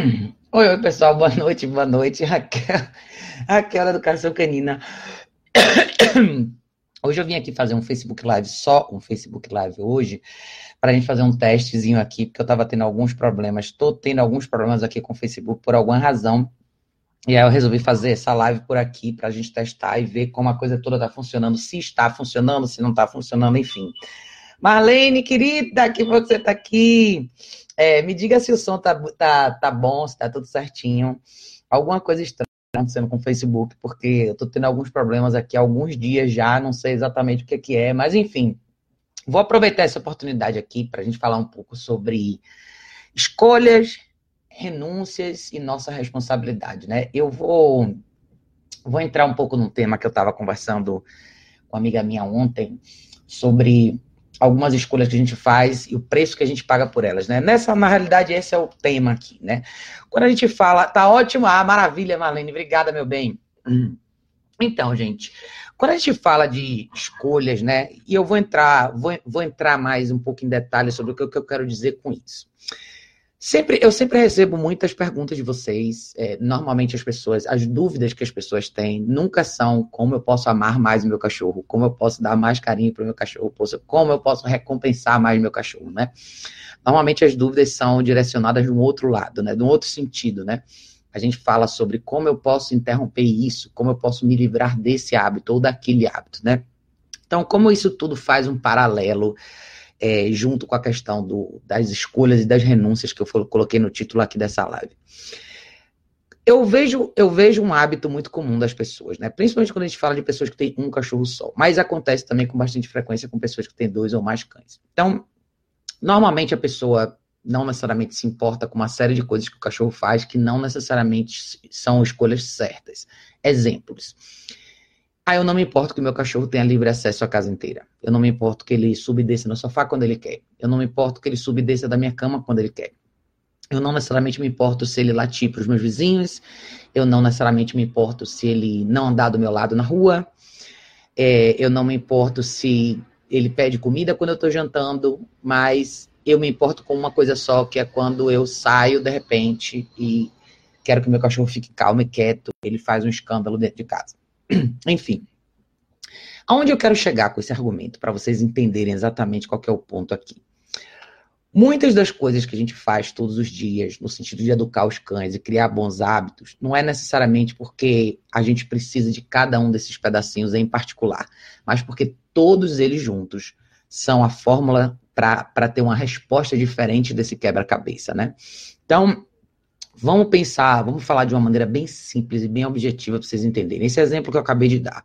Oi, oi, pessoal, boa noite, boa noite. Raquel, Raquel Educação Canina. Hoje eu vim aqui fazer um Facebook Live, só um Facebook Live hoje, para a gente fazer um testezinho aqui, porque eu estava tendo alguns problemas, estou tendo alguns problemas aqui com o Facebook por alguma razão. E aí eu resolvi fazer essa live por aqui para a gente testar e ver como a coisa toda está funcionando, se está funcionando, se não está funcionando, enfim. Marlene, querida, que você está aqui. É, me diga se o som tá, tá, tá bom, se tá tudo certinho. Alguma coisa estranha acontecendo com o Facebook, porque eu tô tendo alguns problemas aqui há alguns dias já, não sei exatamente o que, que é, mas enfim. Vou aproveitar essa oportunidade aqui para a gente falar um pouco sobre escolhas, renúncias e nossa responsabilidade, né? Eu vou, vou entrar um pouco num tema que eu estava conversando com uma amiga minha ontem sobre algumas escolhas que a gente faz e o preço que a gente paga por elas, né? Nessa, na realidade, esse é o tema aqui, né? Quando a gente fala, tá ótimo, ah, maravilha, Marlene, obrigada, meu bem. Então, gente, quando a gente fala de escolhas, né? E eu vou entrar, vou, vou entrar mais um pouco em detalhes sobre o que eu quero dizer com isso. Sempre, eu sempre recebo muitas perguntas de vocês. É, normalmente as pessoas, as dúvidas que as pessoas têm nunca são como eu posso amar mais o meu cachorro, como eu posso dar mais carinho para o meu cachorro, como eu posso recompensar mais o meu cachorro, né? Normalmente as dúvidas são direcionadas de um outro lado, né? De um outro sentido, né? A gente fala sobre como eu posso interromper isso, como eu posso me livrar desse hábito ou daquele hábito, né? Então, como isso tudo faz um paralelo é, junto com a questão do, das escolhas e das renúncias que eu coloquei no título aqui dessa live. Eu vejo, eu vejo um hábito muito comum das pessoas, né? Principalmente quando a gente fala de pessoas que têm um cachorro só. Mas acontece também com bastante frequência com pessoas que têm dois ou mais cães. Então, normalmente a pessoa não necessariamente se importa com uma série de coisas que o cachorro faz que não necessariamente são escolhas certas. Exemplos. Ah, eu não me importo que meu cachorro tenha livre acesso à casa inteira. Eu não me importo que ele suba e desça no sofá quando ele quer. Eu não me importo que ele suba e desça da minha cama quando ele quer. Eu não necessariamente me importo se ele latir para os meus vizinhos. Eu não necessariamente me importo se ele não andar do meu lado na rua. É, eu não me importo se ele pede comida quando eu estou jantando, mas eu me importo com uma coisa só, que é quando eu saio de repente e quero que meu cachorro fique calmo e quieto, ele faz um escândalo dentro de casa. Enfim. Aonde eu quero chegar com esse argumento, para vocês entenderem exatamente qual é o ponto aqui. Muitas das coisas que a gente faz todos os dias, no sentido de educar os cães e criar bons hábitos, não é necessariamente porque a gente precisa de cada um desses pedacinhos em particular, mas porque todos eles juntos são a fórmula para ter uma resposta diferente desse quebra-cabeça, né? Então, Vamos pensar, vamos falar de uma maneira bem simples e bem objetiva para vocês entenderem. Esse exemplo que eu acabei de dar.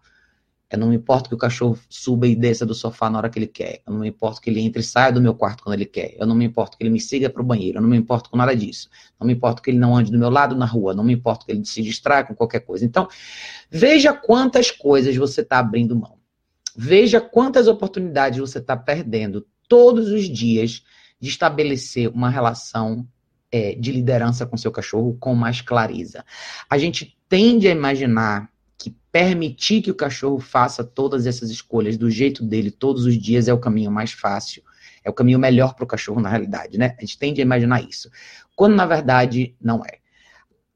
Eu não me importo que o cachorro suba e desça do sofá na hora que ele quer. Eu não me importo que ele entre e saia do meu quarto quando ele quer. Eu não me importo que ele me siga para o banheiro. Eu não me importo com nada disso. Não me importo que ele não ande do meu lado na rua. Não me importo que ele se distraia com qualquer coisa. Então, veja quantas coisas você está abrindo mão. Veja quantas oportunidades você está perdendo todos os dias de estabelecer uma relação é, de liderança com seu cachorro com mais clareza. A gente tende a imaginar que permitir que o cachorro faça todas essas escolhas do jeito dele todos os dias é o caminho mais fácil, é o caminho melhor para o cachorro na realidade, né? A gente tende a imaginar isso, quando na verdade não é.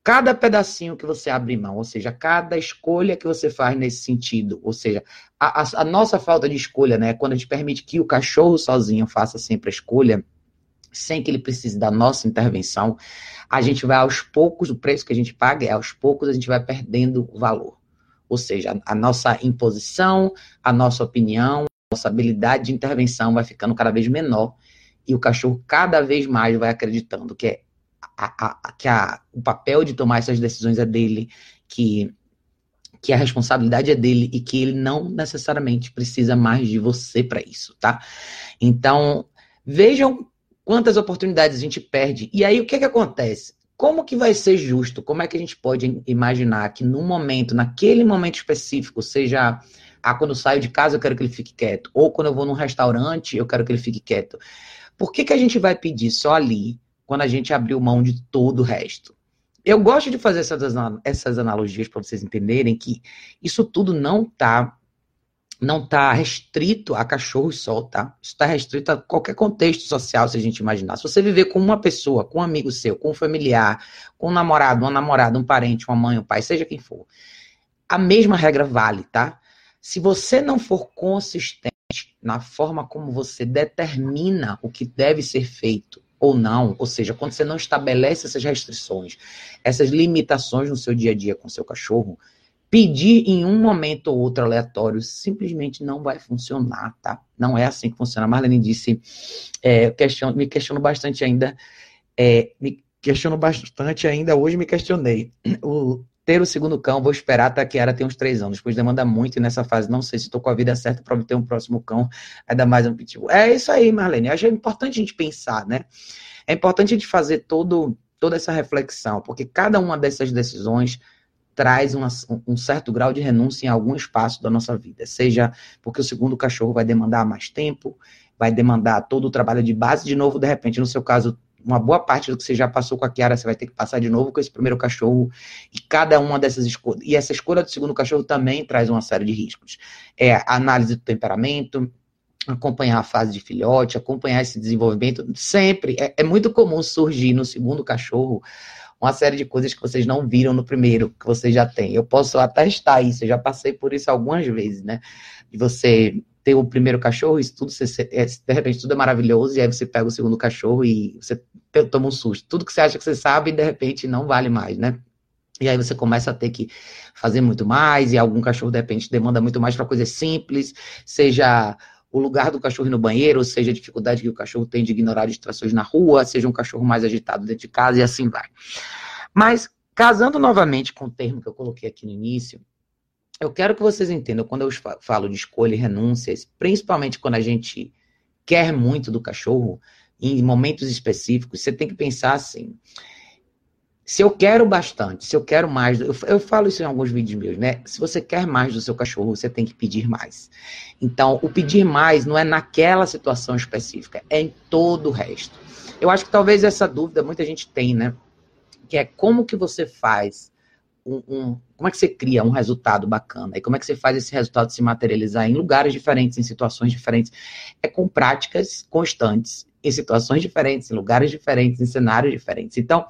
Cada pedacinho que você abre mão, ou seja, cada escolha que você faz nesse sentido, ou seja, a, a, a nossa falta de escolha, né? Quando a gente permite que o cachorro sozinho faça sempre a escolha, sem que ele precise da nossa intervenção, a gente vai aos poucos, o preço que a gente paga é aos poucos a gente vai perdendo valor. Ou seja, a, nossa imposição, a nossa opinião, a nossa habilidade de intervenção vai ficando cada vez menor e o cachorro cada vez mais vai acreditando que, é a, a, que a, o papel de tomar essas decisões é dele, que, que a responsabilidade é dele e que ele não necessariamente precisa mais de você para isso, tá? Então, vejam Quantas oportunidades a gente perde? E aí o que, é que acontece? Como que vai ser justo? Como é que a gente pode imaginar que num momento, naquele momento específico, seja ah, quando eu saio de casa eu quero que ele fique quieto, ou quando eu vou num restaurante eu quero que ele fique quieto. Por que, que a gente vai pedir só ali, quando a gente abriu mão de todo o resto? Eu gosto de fazer essas, essas analogias para vocês entenderem que isso tudo não está não está restrito a cachorros só, tá? Está restrito a qualquer contexto social, se a gente imaginar. Se você viver com uma pessoa, com um amigo seu, com um familiar, com um namorado, uma namorada, um parente, uma mãe, um pai, seja quem for, a mesma regra vale, tá? Se você não for consistente na forma como você determina o que deve ser feito ou não, ou seja, quando você não estabelece essas restrições, essas limitações no seu dia a dia com seu cachorro, pedir em um momento ou outro aleatório simplesmente não vai funcionar, tá? Não é assim que funciona. Marlene disse, é, me questiono bastante ainda, é, me questiono bastante ainda, hoje me questionei. O, ter o segundo cão, vou esperar até que era tem uns três anos, pois demanda muito e nessa fase não sei se estou com a vida certa para ter um próximo cão, ainda mais um pitbull. É isso aí, Marlene. Acho que é importante a gente pensar, né? É importante a gente fazer todo, toda essa reflexão, porque cada uma dessas decisões traz uma, um certo grau de renúncia em algum espaço da nossa vida, seja porque o segundo cachorro vai demandar mais tempo, vai demandar todo o trabalho de base, de novo, de repente, no seu caso, uma boa parte do que você já passou com a Kiara, você vai ter que passar de novo com esse primeiro cachorro, e cada uma dessas escolhas, e essa escolha do segundo cachorro também traz uma série de riscos. É a análise do temperamento, acompanhar a fase de filhote, acompanhar esse desenvolvimento, sempre, é, é muito comum surgir no segundo cachorro uma série de coisas que vocês não viram no primeiro, que vocês já têm. Eu posso atestar isso, eu já passei por isso algumas vezes, né? De você ter o primeiro cachorro, isso tudo, você, é, de repente, tudo é maravilhoso, e aí você pega o segundo cachorro e você toma um susto. Tudo que você acha que você sabe, de repente, não vale mais, né? E aí você começa a ter que fazer muito mais, e algum cachorro, de repente, demanda muito mais para coisas simples, seja o lugar do cachorro no banheiro, seja, a dificuldade que o cachorro tem de ignorar distrações na rua, seja um cachorro mais agitado dentro de casa e assim vai. Mas, casando novamente com o termo que eu coloquei aqui no início, eu quero que vocês entendam, quando eu falo de escolha e renúncias, principalmente quando a gente quer muito do cachorro, em momentos específicos, você tem que pensar assim: se eu quero bastante, se eu quero mais, eu, eu, falo isso em alguns vídeos meus, né? Se você quer mais do seu cachorro, você tem que pedir mais. Então, o pedir mais não é naquela situação específica, é em todo o resto. Eu acho que talvez essa dúvida muita gente tem, né? Que é como que você faz um, um, como é que você cria um resultado bacana e como é que você faz esse resultado se materializar em lugares diferentes, em situações diferentes? É com práticas constantes, em situações diferentes, em lugares diferentes, em cenários diferentes. Então,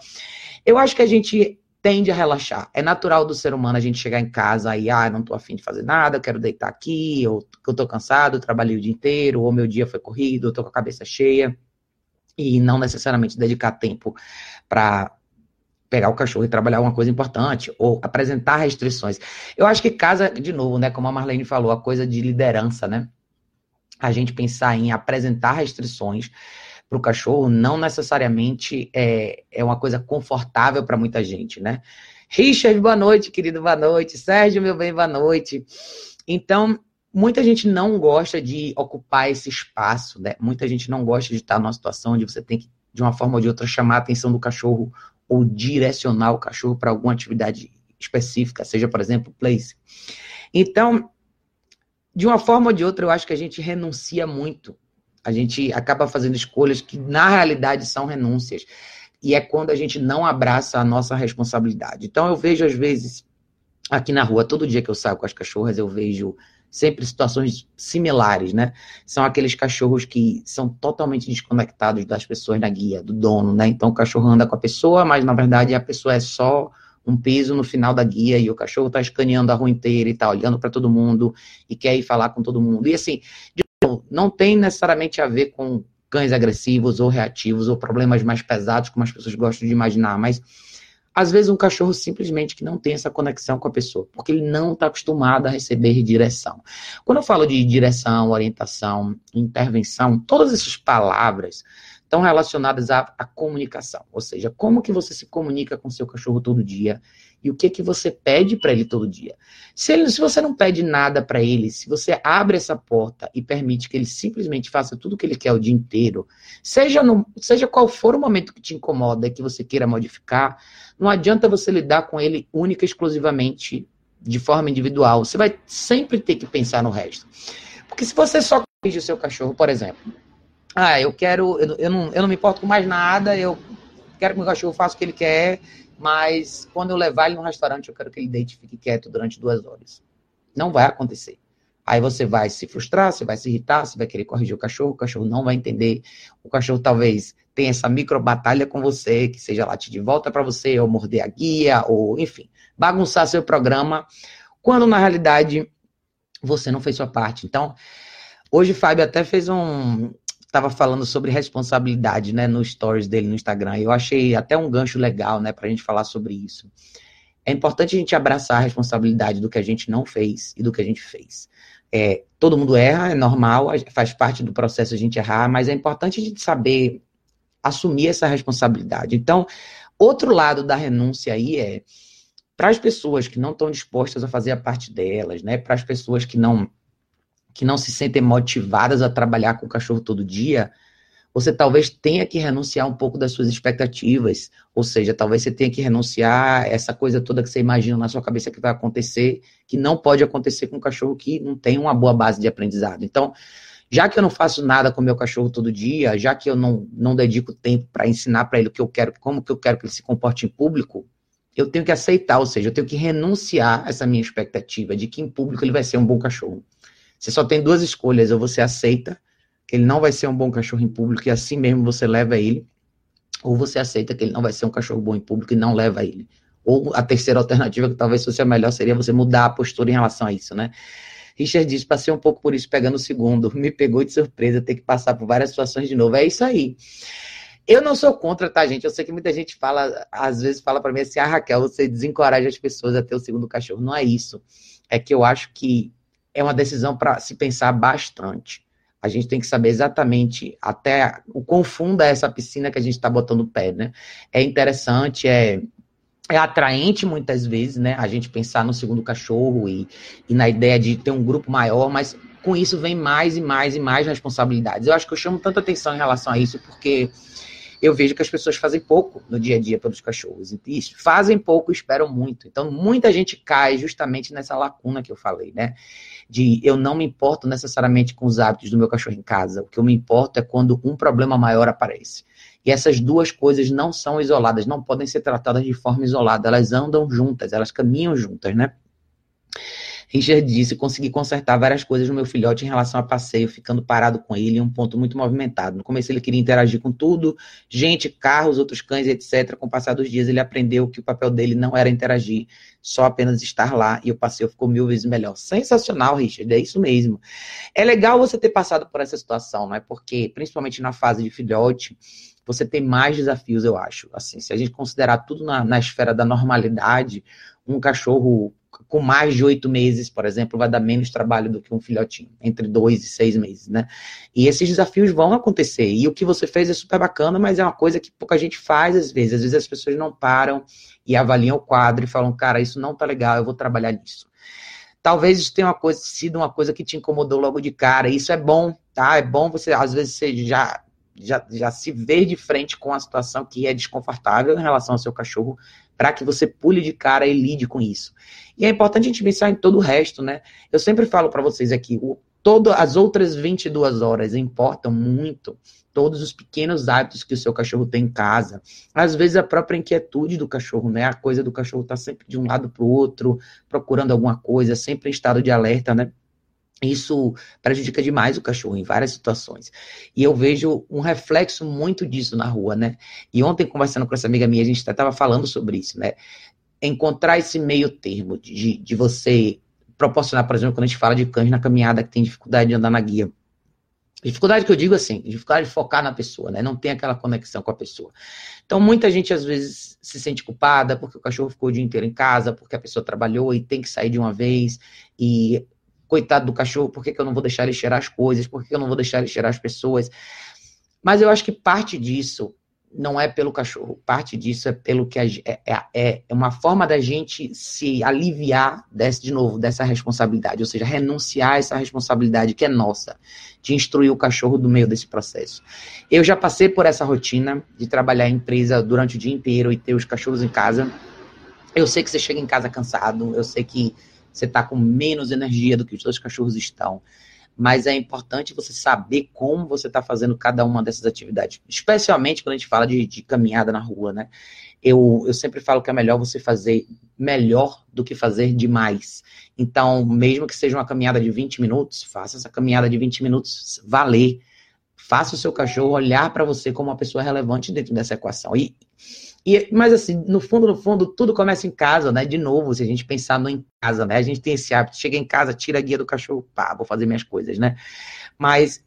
eu acho que a gente tende a relaxar. É natural do ser humano a gente chegar em casa e, ah, não tô afim de fazer nada, eu quero deitar aqui, ou eu tô cansado, trabalhei o dia inteiro, ou meu dia foi corrido, eu tô com a cabeça cheia. E não necessariamente dedicar tempo para pegar o cachorro e trabalhar uma coisa importante, ou apresentar restrições. Eu acho que casa, de novo, né, como a Marlene falou, a coisa de liderança, né? A gente pensar em apresentar restrições para o cachorro não necessariamente é, é uma coisa confortável para muita gente, né? Richard, boa noite, querido, boa noite. Sérgio, meu bem, boa noite. Então, muita gente não gosta de ocupar esse espaço, né? Muita gente não gosta de estar numa situação onde você tem que, de uma forma ou de outra, chamar a atenção do cachorro ou direcionar o cachorro para alguma atividade específica, seja, por exemplo, place. Então, de uma forma ou de outra, eu acho que a gente renuncia muito a gente acaba fazendo escolhas que, na realidade, são renúncias. E é quando a gente não abraça a nossa responsabilidade. Então, eu vejo, às vezes, aqui na rua, todo dia que eu saio com as cachorras, eu vejo sempre situações similares, né? São aqueles cachorros que são totalmente desconectados das pessoas na guia, do dono, né? Então, o cachorro anda com a pessoa, mas, na verdade, a pessoa é só um peso no final da guia e o cachorro está escaneando a rua inteira e está olhando para todo mundo e quer ir falar com todo mundo. E assim, de não tem necessariamente a ver com cães agressivos ou reativos ou problemas mais pesados, como as pessoas gostam de imaginar, mas às vezes um cachorro simplesmente que não tem essa conexão com a pessoa, porque ele não está acostumado a receber direção. Quando eu falo de direção, orientação, intervenção, todas essas palavras estão relacionadas à, à, comunicação, ou seja, como que você se comunica com seu cachorro todo dia e o que que você pede para ele todo dia. Se, ele, se você não pede nada para ele, se você abre essa porta e permite que ele simplesmente faça tudo o que ele quer o dia inteiro, seja, no, seja qual for o momento que te incomoda que você queira modificar, não adianta você lidar com ele única e exclusivamente de forma individual. Você vai sempre ter que pensar no resto. Porque se você só corrige o seu cachorro, por exemplo, ah, eu quero, eu, eu, não, eu não me importo com mais nada, eu quero que meu cachorro faça o que ele quer, mas quando eu levar ele no restaurante, eu quero que ele deite e fique quieto durante duas horas. Não vai acontecer. Aí você vai se frustrar, você vai se irritar, você vai querer corrigir o cachorro, o cachorro não vai entender. O cachorro talvez tenha essa micro batalha com você, que seja latir de volta para você, ou morder a guia, ou enfim, bagunçar seu programa, quando na realidade você não fez sua parte. Então, hoje o Fábio até fez um. Estava falando sobre responsabilidade, né, no stories dele no Instagram. Eu achei até um gancho legal, né, para a gente falar sobre isso. É importante a gente abraçar a responsabilidade do que a gente não fez e do que a gente fez. É, todo mundo erra, é normal, faz parte do processo a gente errar, mas é importante a gente saber assumir essa responsabilidade. Então, outro lado da renúncia aí é para as pessoas que não estão dispostas a fazer a parte delas, né? Para as pessoas que não que não se sentem motivadas a trabalhar com o cachorro todo dia, você talvez tenha que renunciar um pouco das suas expectativas, ou seja, talvez você tenha que renunciar essa coisa toda que você imagina na sua cabeça que vai acontecer, que não pode acontecer com um cachorro que não tem uma boa base de aprendizado. Então, já que eu não faço nada com meu cachorro todo dia, já que eu não, não dedico tempo para ensinar para ele o que eu quero, como que eu quero que ele se comporte em público, eu tenho que aceitar, ou seja, eu tenho que renunciar a essa minha expectativa de que em público ele vai ser um bom cachorro. Você só tem duas escolhas, ou você aceita que ele não vai ser um bom cachorro em público e assim mesmo você leva ele, ou você aceita que ele não vai ser um cachorro bom em público e não leva ele. Ou a terceira alternativa, que talvez fosse a melhor, seria você mudar a postura em relação a isso, né? Richard diz, passei um pouco por isso pegando o segundo, me pegou de surpresa ter que passar por várias situações de novo. É isso aí. Eu não sou contra, tá, gente? Eu sei que muita gente fala, às vezes fala para mim assim, ah, Raquel, você desencoraja as pessoas a ter o segundo cachorro. Não é isso. É que eu acho que é uma decisão para se pensar bastante. A gente tem que saber exatamente até o quão funda é essa piscina que a gente está botando o pé, né? É interessante, é, é atraente muitas vezes, né? A gente pensar no segundo cachorro e, e na ideia de ter um grupo maior, mas com isso vem mais e mais e mais responsabilidades. Eu acho que eu chamo tanta atenção em relação a isso porque eu vejo que as pessoas fazem pouco no dia a dia pelos cachorros. Isso, fazem pouco, esperam muito. Então, muita gente cai justamente nessa lacuna que eu falei, né? De eu não me importo necessariamente com os hábitos do meu cachorro em casa. O que eu me importo é quando um problema maior aparece. E essas duas coisas não são isoladas, não podem ser tratadas de forma isolada. Elas andam juntas, elas caminham juntas, né? Richard disse: consegui consertar várias coisas no meu filhote em relação a passeio, ficando parado com ele em um ponto muito movimentado. No começo ele queria interagir com tudo, gente, carros, outros cães, etc. Com o passar dos dias ele aprendeu que o papel dele não era interagir, só apenas estar lá e o passeio ficou mil vezes melhor. Sensacional, Richard, é isso mesmo. É legal você ter passado por essa situação, não é? Porque, principalmente na fase de filhote, você tem mais desafios, eu acho. Assim, se a gente considerar tudo na, na esfera da normalidade, um cachorro com mais de oito meses, por exemplo, vai dar menos trabalho do que um filhotinho, entre dois e seis meses, né? E esses desafios vão acontecer. E o que você fez é super bacana, mas é uma coisa que pouca gente faz às vezes. Às vezes as pessoas não param e avaliam o quadro e falam, cara, isso não tá legal, eu vou trabalhar nisso. Talvez isso tenha uma coisa, sido uma coisa que te incomodou logo de cara. Isso é bom, tá? É bom você, às vezes, você já já, já se ver de frente com a situação que é desconfortável em relação ao seu cachorro, para que você pule de cara e lide com isso. E é importante a gente pensar em todo o resto, né? Eu sempre falo para vocês aqui, o, todo, as outras 22 horas importam muito. Todos os pequenos hábitos que o seu cachorro tem em casa. Às vezes a própria inquietude do cachorro, né? A coisa do cachorro tá sempre de um lado para o outro, procurando alguma coisa, sempre em estado de alerta, né? Isso prejudica demais o cachorro em várias situações. E eu vejo um reflexo muito disso na rua, né? E ontem, conversando com essa amiga minha, a gente estava falando sobre isso, né? Encontrar esse meio termo de, de você proporcionar, por exemplo, quando a gente fala de cães na caminhada que tem dificuldade de andar na guia. Dificuldade que eu digo assim, dificuldade de focar na pessoa, né? Não tem aquela conexão com a pessoa. Então, muita gente às vezes se sente culpada porque o cachorro ficou o dia inteiro em casa, porque a pessoa trabalhou e tem que sair de uma vez. E coitado do cachorro, por que, que eu não vou deixar ele cheirar as coisas, por que, que eu não vou deixar ele cheirar as pessoas. Mas eu acho que parte disso não é pelo cachorro, parte disso é pelo que a, é, é, é uma forma da gente se aliviar desse, de novo dessa responsabilidade, ou seja, renunciar a essa responsabilidade que é nossa, de instruir o cachorro do meio desse processo. Eu já passei por essa rotina de trabalhar em empresa durante o dia inteiro e ter os cachorros em casa. Eu sei que você chega em casa cansado, eu sei que você está com menos energia do que os seus cachorros estão. Mas é importante você saber como você está fazendo cada uma dessas atividades, especialmente quando a gente fala de, de caminhada na rua, né? eu, eu sempre falo que é melhor você fazer melhor do que fazer demais. Então, mesmo que seja uma caminhada de 20 minutos, faça essa caminhada de 20 minutos valer. Faça o seu cachorro olhar para você como uma pessoa relevante dentro dessa equação. E, e, mas assim, no fundo, no fundo, tudo começa em casa, né? De novo, se a gente pensar no em casa, né? A gente tem esse hábito, chega em casa, tira a guia do cachorro, pá, vou fazer minhas coisas, né? Mas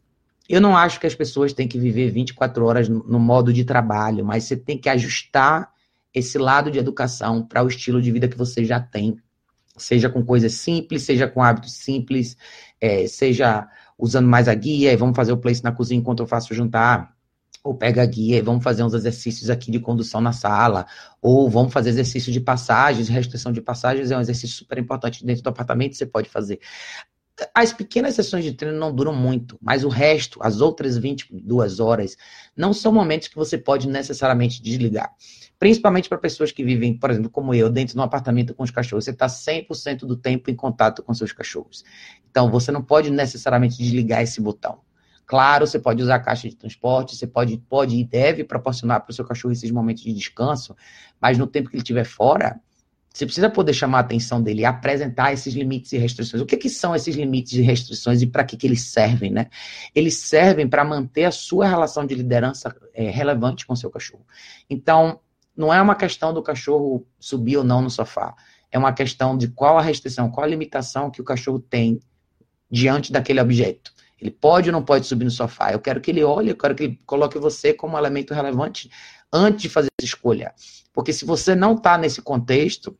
eu não acho que as pessoas têm que viver 24 horas no, modo de trabalho, mas você tem que ajustar esse lado de educação para o estilo de vida que você já tem. Seja com coisas simples, seja com hábitos simples, é, seja usando mais a guia, e vamos fazer o place na cozinha enquanto eu faço o jantar, ou pega a guia e vamos fazer uns exercícios aqui de condução na sala, ou vamos fazer exercício de passagens, restrição de passagens é um exercício super importante dentro do apartamento, você pode fazer. As pequenas sessões de treino não duram muito, mas o resto, as outras 22 horas, não são momentos que você pode necessariamente desligar. Principalmente para pessoas que vivem, por exemplo, como eu, dentro de um apartamento com os cachorros. Você está 100% do tempo em contato com seus cachorros. Então, você não pode necessariamente desligar esse botão. Claro, você pode usar caixa de transporte, você pode, pode e deve proporcionar para o seu cachorro esses momentos de descanso, mas no tempo que ele estiver fora, você precisa poder chamar a atenção dele e apresentar esses limites e restrições. O que, que são esses limites e restrições e para que, que eles servem, né? Eles servem para manter a sua relação de liderança é, relevante com o seu cachorro. Então, não é uma questão do cachorro subir ou não no sofá. É uma questão de qual a restrição, qual a limitação que o cachorro tem diante daquele objeto. Ele pode ou não pode subir no sofá. Eu quero que ele olhe, eu quero que ele coloque você como elemento relevante antes de fazer essa escolha. Porque se você não está nesse contexto,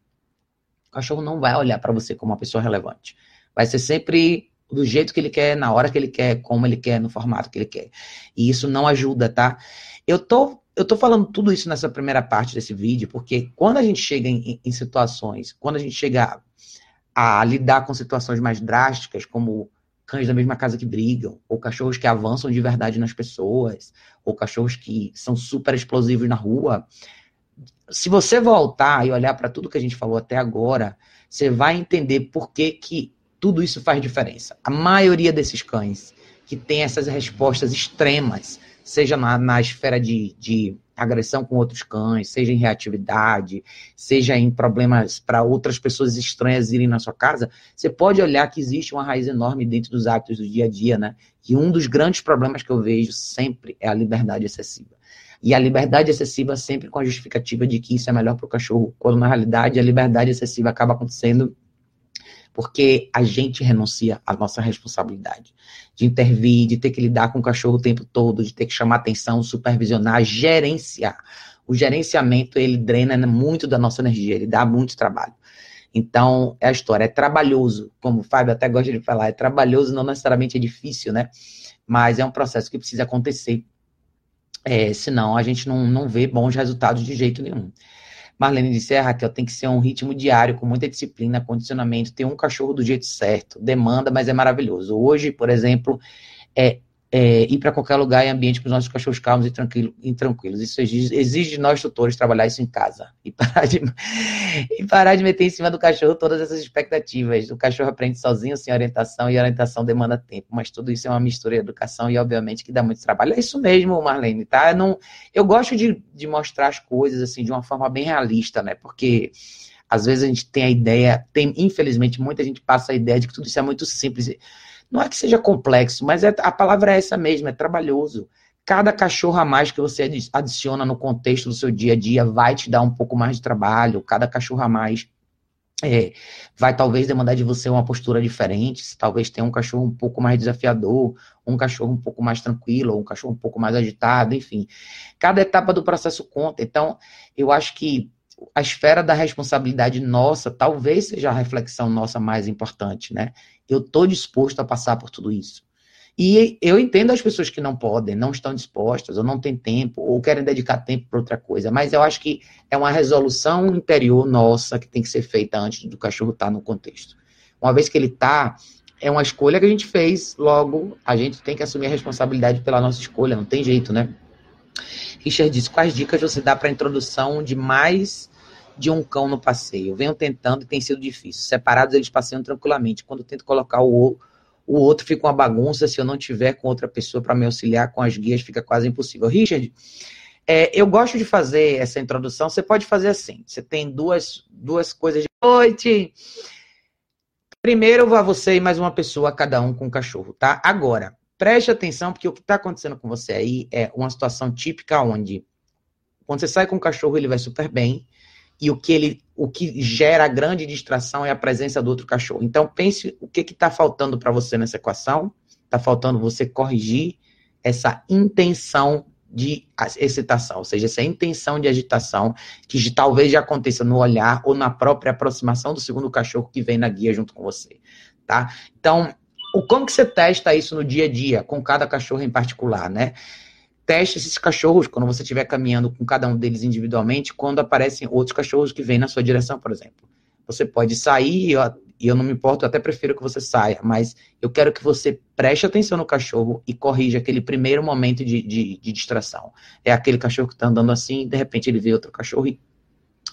o cachorro não vai olhar para você como uma pessoa relevante. Vai ser sempre do jeito que ele quer, na hora que ele quer, como ele quer, no formato que ele quer. E isso não ajuda, tá? Eu tô, eu tô falando tudo isso nessa primeira parte desse vídeo, porque quando a gente chega em, em situações, quando a gente chega a, a lidar com situações mais drásticas, como cães da mesma casa que brigam, ou cachorros que avançam de verdade nas pessoas, ou cachorros que são super explosivos na rua, se você voltar e olhar para tudo que a gente falou até agora, você vai entender por que, que tudo isso faz diferença. A maioria desses cães que tem essas respostas extremas, seja na, na esfera de, de agressão com outros cães, seja em reatividade, seja em problemas para outras pessoas estranhas irem na sua casa, você pode olhar que existe uma raiz enorme dentro dos hábitos do dia a dia, né? E um dos grandes problemas que eu vejo sempre é a liberdade excessiva. E a liberdade excessiva sempre com a justificativa de que isso é melhor para o cachorro, quando na realidade a liberdade excessiva acaba acontecendo porque a gente renuncia à nossa responsabilidade de intervir, de ter que lidar com o cachorro o tempo todo, de ter que chamar atenção, supervisionar, gerenciar. O gerenciamento, ele drena muito da nossa energia, ele dá muito trabalho. Então, é a história, é trabalhoso, como o Fábio até gosta de falar, é trabalhoso, não necessariamente é difícil, né? Mas é um processo que precisa acontecer é, senão a gente não, não vê bons resultados de jeito nenhum. Marlene disse, é, Raquel, tem que ser um ritmo diário, com muita disciplina, condicionamento, ter um cachorro do jeito certo, demanda, mas é maravilhoso. Hoje, por exemplo, é, é, ir para qualquer lugar em ambiente com os nossos cachorros calmos e, tranquilo, e tranquilos. Isso exige, exige, de nós tutores trabalhar isso em casa e parar, de, e parar de meter em cima do cachorro todas essas expectativas. O cachorro aprende sozinho, sem orientação, e orientação demanda tempo. Mas tudo isso é uma mistura de educação e, obviamente, que dá muito trabalho. É isso mesmo, Marlene, tá? Eu, não, eu gosto de, de mostrar as coisas assim de uma forma bem realista, né? Porque às vezes a gente tem a ideia, tem, infelizmente, muita gente passa a ideia de que tudo isso é muito simples. Não é que seja complexo, mas é, a palavra é essa mesmo, é trabalhoso. Cada cachorro a mais que você adiciona no contexto do seu dia a dia vai te dar um pouco mais de trabalho. Cada cachorro a mais é, vai talvez demandar de você uma postura diferente. Talvez tenha um cachorro um pouco mais desafiador, um cachorro um pouco mais tranquilo, um cachorro um pouco mais agitado, enfim. Cada etapa do processo conta. Então, eu acho que a esfera da responsabilidade nossa talvez seja a reflexão nossa mais importante, né? Eu estou disposto a passar por tudo isso. E eu entendo as pessoas que não podem, não estão dispostas, ou não têm tempo, ou querem dedicar tempo para outra coisa, mas eu acho que é uma resolução interior nossa que tem que ser feita antes do cachorro estar tá no contexto. Uma vez que ele está, é uma escolha que a gente fez, logo a gente tem que assumir a responsabilidade pela nossa escolha, não tem jeito, né? Richard disse: quais dicas você dá para a introdução de mais de um cão no passeio? Venho tentando e tem sido difícil. Separados eles passeiam tranquilamente. Quando tento colocar o, o outro, fica uma bagunça. Se eu não tiver com outra pessoa para me auxiliar com as guias, fica quase impossível. Richard, É, eu gosto de fazer essa introdução. Você pode fazer assim: você tem duas, duas coisas de noite. Primeiro, vá você e mais uma pessoa, cada um com um cachorro, tá? Agora, preste atenção, porque o que está acontecendo com você aí é uma situação típica onde, quando você sai com o cachorro, ele vai super bem, e o que ele, o que gera grande distração é a presença do outro cachorro. Então, pense o que está faltando para você nessa equação. Está faltando você corrigir essa intenção de excitação, ou seja, essa intenção de agitação que talvez já aconteça no olhar ou na própria aproximação do segundo cachorro que vem na guia junto com você, tá? Então, como que você testa isso no dia a dia com cada cachorro em particular, né? Teste esses cachorros quando você estiver caminhando com cada um deles individualmente, quando aparecem outros cachorros que vêm na sua direção, por exemplo. Você pode sair e eu não me importo, eu até prefiro que você saia, mas eu quero que você preste atenção no cachorro e corrija aquele primeiro momento de, de, de distração. É aquele cachorro que está andando assim, de repente ele vê outro cachorro e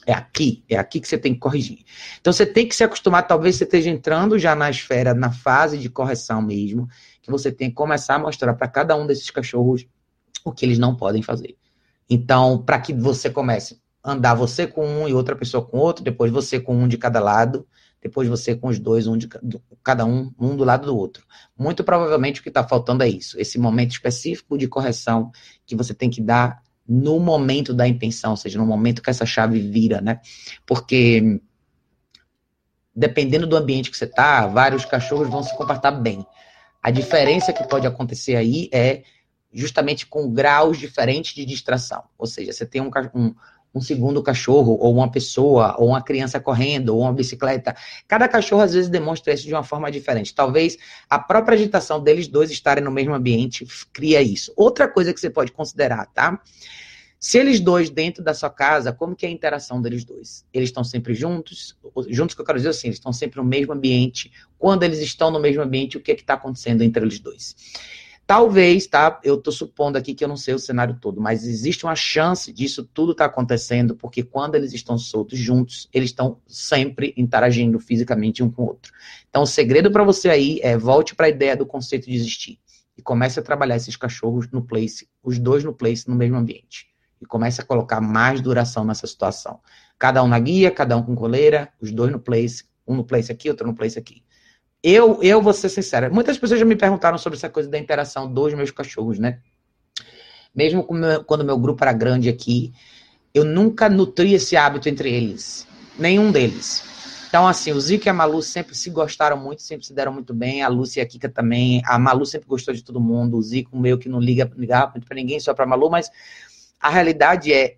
é aqui, é aqui que você tem que corrigir. Então você tem que se acostumar, talvez você esteja entrando já na esfera, na fase de correção mesmo, que você tem que começar a mostrar para cada um desses cachorros o que eles não podem fazer. Então, para que você comece a andar você com um e outra pessoa com outro, depois você com um de cada lado, depois você com os dois, um de cada um, um do lado do outro. Muito provavelmente o que está faltando é isso, esse momento específico de correção que você tem que dar no momento da intenção, ou seja, no momento que essa chave vira, né? Porque dependendo do ambiente que você está, vários cachorros vão se comportar bem. A diferença que pode acontecer aí é justamente com graus diferentes de distração. Ou seja, você tem um, um, um segundo cachorro, ou uma pessoa, ou uma criança correndo, ou uma bicicleta. Cada cachorro às vezes demonstra isso de uma forma diferente. Talvez a própria agitação deles dois estarem no mesmo ambiente cria isso. Outra coisa que você pode considerar, tá? Se eles dois dentro da sua casa, como que é a interação deles dois? Eles estão sempre juntos? Juntos que eu quero dizer assim, eles estão sempre no mesmo ambiente. Quando eles estão no mesmo ambiente, o que é está acontecendo entre eles dois? Talvez, tá? Eu estou supondo aqui que eu não sei o cenário todo, mas existe uma chance disso tudo tá acontecendo, porque quando eles estão soltos juntos, eles estão sempre interagindo fisicamente um com o outro. Então, o segredo para você aí é volte para a ideia do conceito de existir e comece a trabalhar esses cachorros no place, os dois no place, no mesmo ambiente. E comece a colocar mais duração nessa situação. Cada um na guia, cada um com coleira, os dois no place, um no place aqui, outro no place aqui. Eu, eu vou ser sincera, muitas pessoas já me perguntaram sobre essa coisa da interação dos meus cachorros, né? Mesmo quando meu grupo era grande aqui, eu nunca nutri esse hábito entre eles. Nenhum deles. Então, assim, o Zico e a Malu sempre se gostaram muito, sempre se deram muito bem. A Lúcia e a Kika também. A Malu sempre gostou de todo mundo. O Zico meio que não liga, ligava muito pra ninguém, só pra Malu. Mas a realidade é,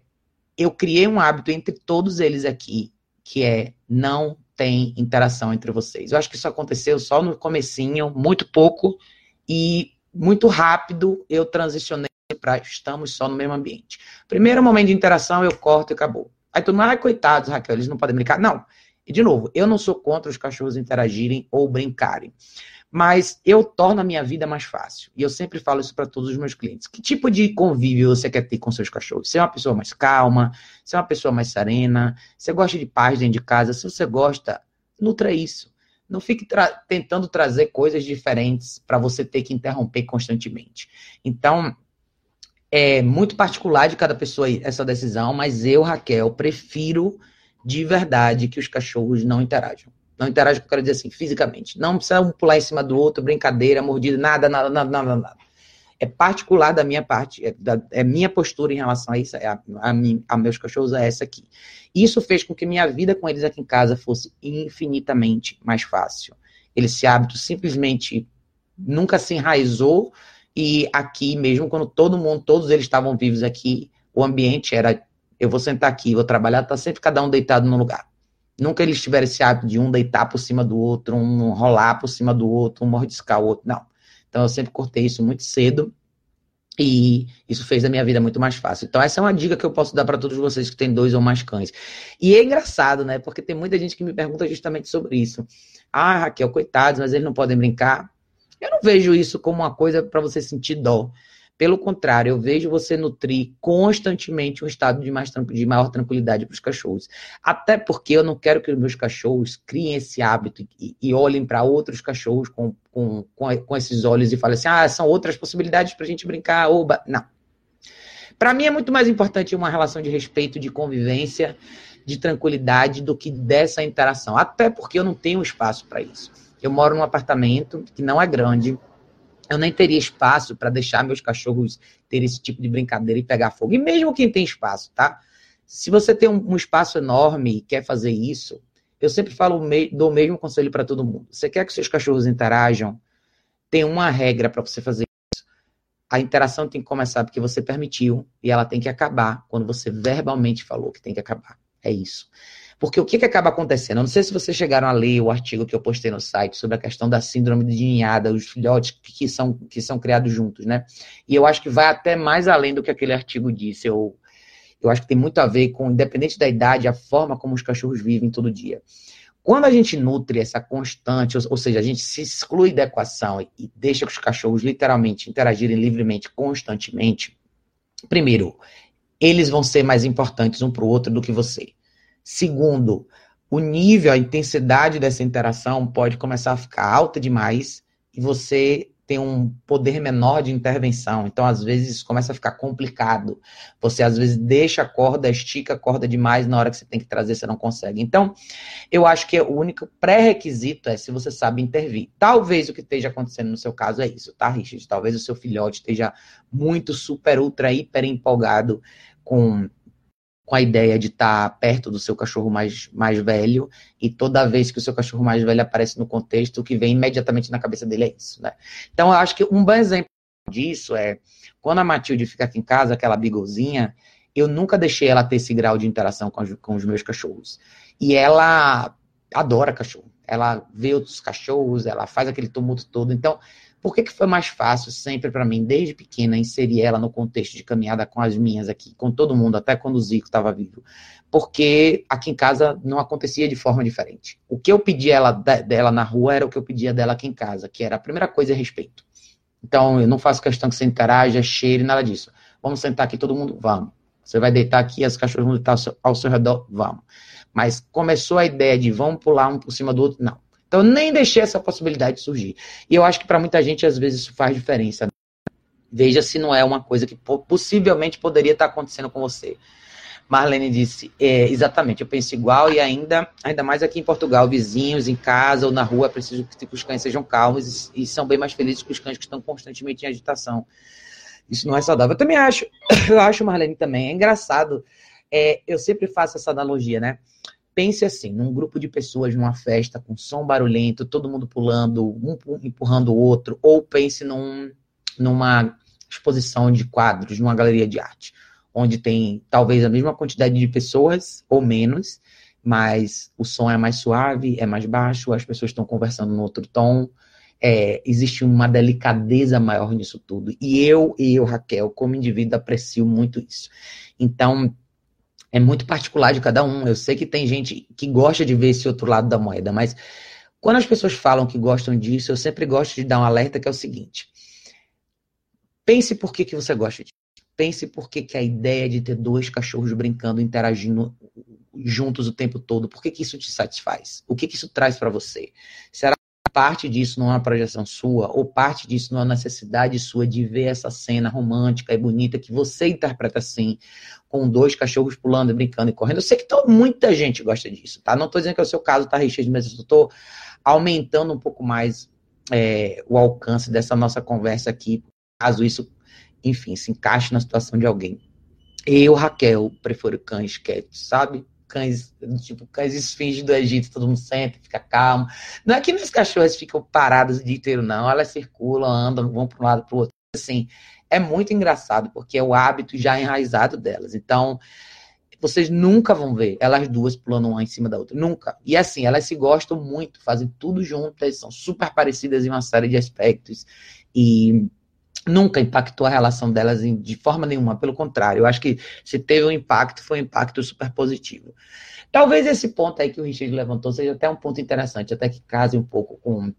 eu criei um hábito entre todos eles aqui, que é não tem interação entre vocês. Eu acho que isso aconteceu só no comecinho, muito pouco, e muito rápido eu transicionei para estamos só no mesmo ambiente. Primeiro momento de interação, eu corto e acabou. Aí tu não, ai, coitados, Raquel, eles não podem brincar. Não. E, de novo, eu não sou contra os cachorros interagirem ou brincarem mas eu torno a minha vida mais fácil. E eu sempre falo isso para todos os meus clientes. Que tipo de convívio você quer ter com seus cachorros? Você é uma pessoa mais calma, você é uma pessoa mais serena, você gosta de paz dentro de casa. Se você gosta, nutra isso. Não fique tra tentando trazer coisas diferentes para você ter que interromper constantemente. Então, é muito particular de cada pessoa essa decisão, mas eu, Raquel, prefiro de verdade que os cachorros não interajam. Não interage, eu quero dizer assim, fisicamente. Não precisa um pular em cima do outro, brincadeira, mordida, nada, nada, nada, nada, nada. É particular da minha parte, é, da, é minha postura em relação a isso, é a, a, mim, a meus cachorros é essa aqui. Isso fez com que minha vida com eles aqui em casa fosse infinitamente mais fácil. Esse hábito simplesmente nunca se enraizou e aqui, mesmo quando todo mundo, todos eles estavam vivos aqui, o ambiente era, eu vou sentar aqui, vou trabalhar, tá sempre cada um deitado no lugar. Nunca eles tiveram esse hábito de um deitar por cima do outro, um rolar por cima do outro, um mordiscar o outro. Não. Então eu sempre cortei isso muito cedo e isso fez a minha vida muito mais fácil. Então essa é uma dica que eu posso dar para todos vocês que têm dois ou mais cães. E é engraçado, né? Porque tem muita gente que me pergunta justamente sobre isso. Ah, Raquel, coitados, mas eles não podem brincar. Eu não vejo isso como uma coisa para você sentir dó. Pelo contrário, eu vejo você nutrir constantemente um estado de, mais, de maior tranquilidade para os cachorros. Até porque eu não quero que os meus cachorros criem esse hábito e, e olhem para outros cachorros com, com, com, esses olhos e falem assim: ah, são outras possibilidades para a gente brincar. Oba. Não. Para mim é muito mais importante uma relação de respeito, de convivência, de tranquilidade do que dessa interação. Até porque eu não tenho espaço para isso. Eu moro num apartamento que não é grande. Eu nem teria espaço para deixar meus cachorros ter esse tipo de brincadeira e pegar fogo. E mesmo quem tem espaço, tá? Se você tem um, espaço enorme e quer fazer isso, eu sempre falo, dou o mesmo conselho para todo mundo. Você quer que seus cachorros interajam? Tem uma regra para você fazer isso. A interação tem que começar porque você permitiu e ela tem que acabar quando você verbalmente falou que tem que acabar. É isso. Porque o que, que acaba acontecendo? Eu não sei se vocês chegaram a ler o artigo que eu postei no site sobre a questão da síndrome de ninhada, os filhotes que são, que são criados juntos, né? E eu acho que vai até mais além do que aquele artigo disse. Eu, eu acho que tem muito a ver com, independente da idade, a forma como os cachorros vivem todo dia. Quando a gente nutre essa constante, ou, ou seja, a gente se exclui da equação e, e deixa que os cachorros literalmente interagirem livremente, constantemente, primeiro, eles vão ser mais importantes um para o outro do que você. Segundo, o nível, a intensidade dessa interação pode começar a ficar alta demais e você tem um poder menor de intervenção. Então, às vezes, começa a ficar complicado. Você, às vezes, deixa a corda, estica a corda demais, na hora que você tem que trazer, você não consegue. Então, eu acho que o único pré-requisito é se você sabe intervir. Talvez o que esteja acontecendo no seu caso é isso, tá, Richard? Talvez o seu filhote esteja muito, super, ultra, hiper empolgado com com a ideia de estar tá perto do seu cachorro mais, mais velho, e toda vez que o seu cachorro mais velho aparece no contexto, o que vem imediatamente na cabeça dele é isso, né? Então, eu acho que um bom exemplo disso é, quando a Matilde fica aqui em casa, aquela bigolzinha, eu nunca deixei ela ter esse grau de interação com, com os meus cachorros. E ela adora cachorro. Ela vê outros cachorros, ela faz aquele tumulto todo. Então, por que, que foi mais fácil sempre para mim, desde pequena, inserir ela no contexto de caminhada com as minhas aqui, com todo mundo, até quando o Zico estava vivo? Porque aqui em casa não acontecia de forma diferente. O que eu pedia ela, dela na rua era o que eu pedia dela aqui em casa, que era a primeira coisa é respeito. Então, eu não faço questão que você interaja, cheire, nada disso. Vamos sentar aqui todo mundo? Vamos. Você vai deitar aqui, as cachorras vão deitar ao seu, ao seu redor? Vamos. Mas começou a ideia de vamos pular um por cima do outro? Não. Então, nem deixei essa possibilidade surgir. E eu acho que para muita gente, às vezes, isso faz diferença. Veja se não é uma coisa que possivelmente poderia estar acontecendo com você. Marlene disse, é, exatamente, eu penso igual e ainda, ainda mais aqui em Portugal, vizinhos em casa ou na rua, é preciso que os cães sejam calmos e, e, são bem mais felizes que os cães que estão constantemente em agitação. Isso não é saudável. Eu também acho, eu acho, Marlene, também. É engraçado. É, eu sempre faço essa analogia, né? Pense assim, num grupo de pessoas numa festa com som barulhento, todo mundo pulando, um empurrando o outro, ou pense num, numa exposição de quadros, numa galeria de arte, onde tem talvez a mesma quantidade de pessoas ou menos, mas o som é mais suave, é mais baixo, as pessoas estão conversando no outro tom, é, existe uma delicadeza maior nisso tudo. E eu, e eu, Raquel, como indivíduo, aprecio muito isso. Então, é muito particular de cada um. Eu sei que tem gente que gosta de ver esse outro lado da moeda, mas quando as pessoas falam que gostam disso, eu sempre gosto de dar um alerta que é o seguinte: pense por que, que você gosta disso. Pense por que, que a ideia de ter dois cachorros brincando, interagindo juntos o tempo todo, por que, que isso te satisfaz? O que, que isso traz para você? Será parte disso não é uma projeção sua, ou parte disso não é uma necessidade sua de ver essa cena romântica e bonita que você interpreta assim, com dois cachorros pulando, brincando e correndo. Eu sei que tô, muita gente gosta disso, tá? Não estou dizendo que é o seu caso, tá, Richard, mas eu estou aumentando um pouco mais é, o alcance dessa nossa conversa aqui, caso isso, enfim, se encaixe na situação de alguém. Eu, Raquel, prefiro cães quietos, sabe? Cães, tipo, cães esfinges do Egito, todo mundo senta, fica calmo. Não é que meus cachorros ficam parados o dia inteiro, não. Elas circulam, andam, vão para um lado para o outro. Assim, é muito engraçado, porque é o hábito já enraizado delas. Então, vocês nunca vão ver elas duas pulando uma em cima da outra. Nunca. E assim, elas se gostam muito, fazem tudo juntas, são super parecidas em uma série de aspectos. E nunca impactou a relação delas de forma nenhuma, pelo contrário, eu acho que se teve um impacto, foi um impacto super positivo. Talvez esse ponto aí que o Richard levantou seja até um ponto interessante, até que case um pouco com,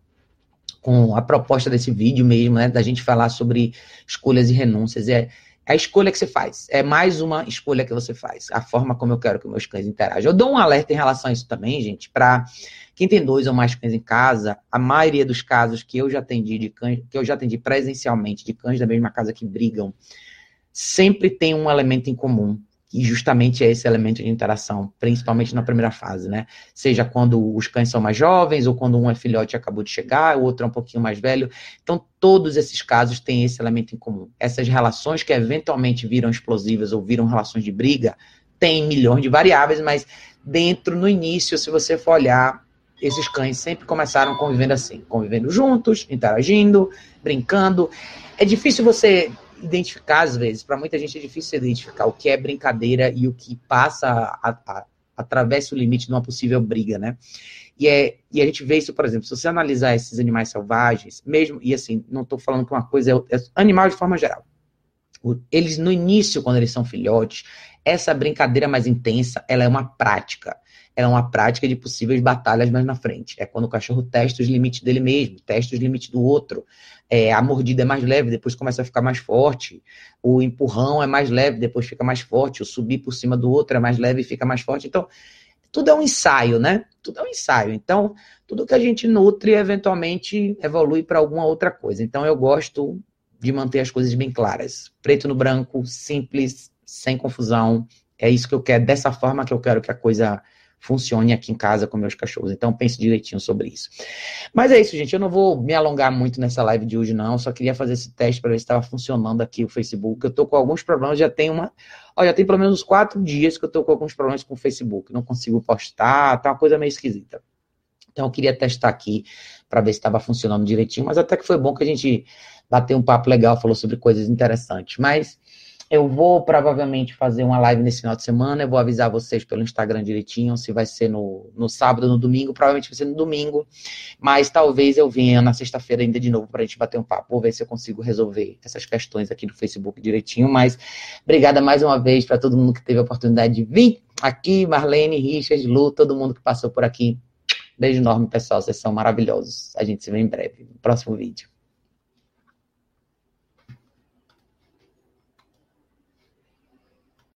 com a proposta desse vídeo mesmo, né, da gente falar sobre escolhas e renúncias. É, a escolha que você faz. É mais uma escolha que você faz. A forma como eu quero que meus cães interajam. Eu dou um alerta em relação a isso também, gente, para quem tem dois ou mais cães em casa, a maioria dos casos que eu já atendi de cães, que eu já atendi presencialmente de cães da mesma casa que brigam, sempre tem um elemento em comum, e justamente é esse elemento de interação, principalmente na primeira fase, né? Seja quando os cães são mais jovens, ou quando um é filhote e acabou de chegar, o outro é um pouquinho mais velho. Então, todos esses casos têm esse elemento em comum. Essas relações que eventualmente viram explosivas ou viram relações de briga, tem milhões de variáveis, mas dentro, no início, se você for olhar, esses cães sempre começaram convivendo assim, convivendo juntos, interagindo, brincando. É difícil você identificar, às vezes, para muita gente é difícil identificar o que é brincadeira e o que passa, a, a, atravessa o limite de uma possível briga, né? E, é, e a gente vê isso, por exemplo, se você analisar esses animais selvagens, mesmo, e assim, não estou falando que uma coisa é, é animal de forma geral. Eles, no início, quando eles são filhotes, essa brincadeira mais intensa, ela é uma prática é uma prática de possíveis batalhas mais na frente. É quando o cachorro testa os limites dele mesmo, testa os limites do outro. É, a mordida é mais leve, depois começa a ficar mais forte. O empurrão é mais leve, depois fica mais forte. O subir por cima do outro é mais leve e fica mais forte. Então, tudo é um ensaio, né? Tudo é um ensaio. Então, tudo que a gente nutre eventualmente evolui para alguma outra coisa. Então, eu gosto de manter as coisas bem claras. Preto no branco, simples, sem confusão. É isso que eu quero, dessa forma que eu quero que a coisa funcione aqui em casa com meus cachorros. Então pense direitinho sobre isso. Mas é isso, gente. Eu não vou me alongar muito nessa live de hoje, não. Eu só queria fazer esse teste para ver se estava funcionando aqui o Facebook. Eu estou com alguns problemas, já tem uma. Olha, já tem pelo menos quatro dias que eu estou com alguns problemas com o Facebook. Não consigo postar, tá uma coisa meio esquisita. Então eu queria testar aqui para ver se estava funcionando direitinho, mas até que foi bom que a gente bateu um papo legal, falou sobre coisas interessantes. Mas eu vou provavelmente fazer uma live nesse final de semana. Eu vou avisar vocês pelo Instagram direitinho se vai ser no, no sábado, no domingo. Provavelmente vai ser no domingo. Mas talvez eu venha na sexta-feira ainda de novo para a gente bater um papo. Vou ver se eu consigo resolver essas questões aqui no Facebook direitinho. Mas obrigada mais uma vez para todo mundo que teve a oportunidade de vir aqui. Marlene, Richard, Lu, todo mundo que passou por aqui. Beijo enorme, pessoal. Vocês são maravilhosos. A gente se vê em breve no próximo vídeo.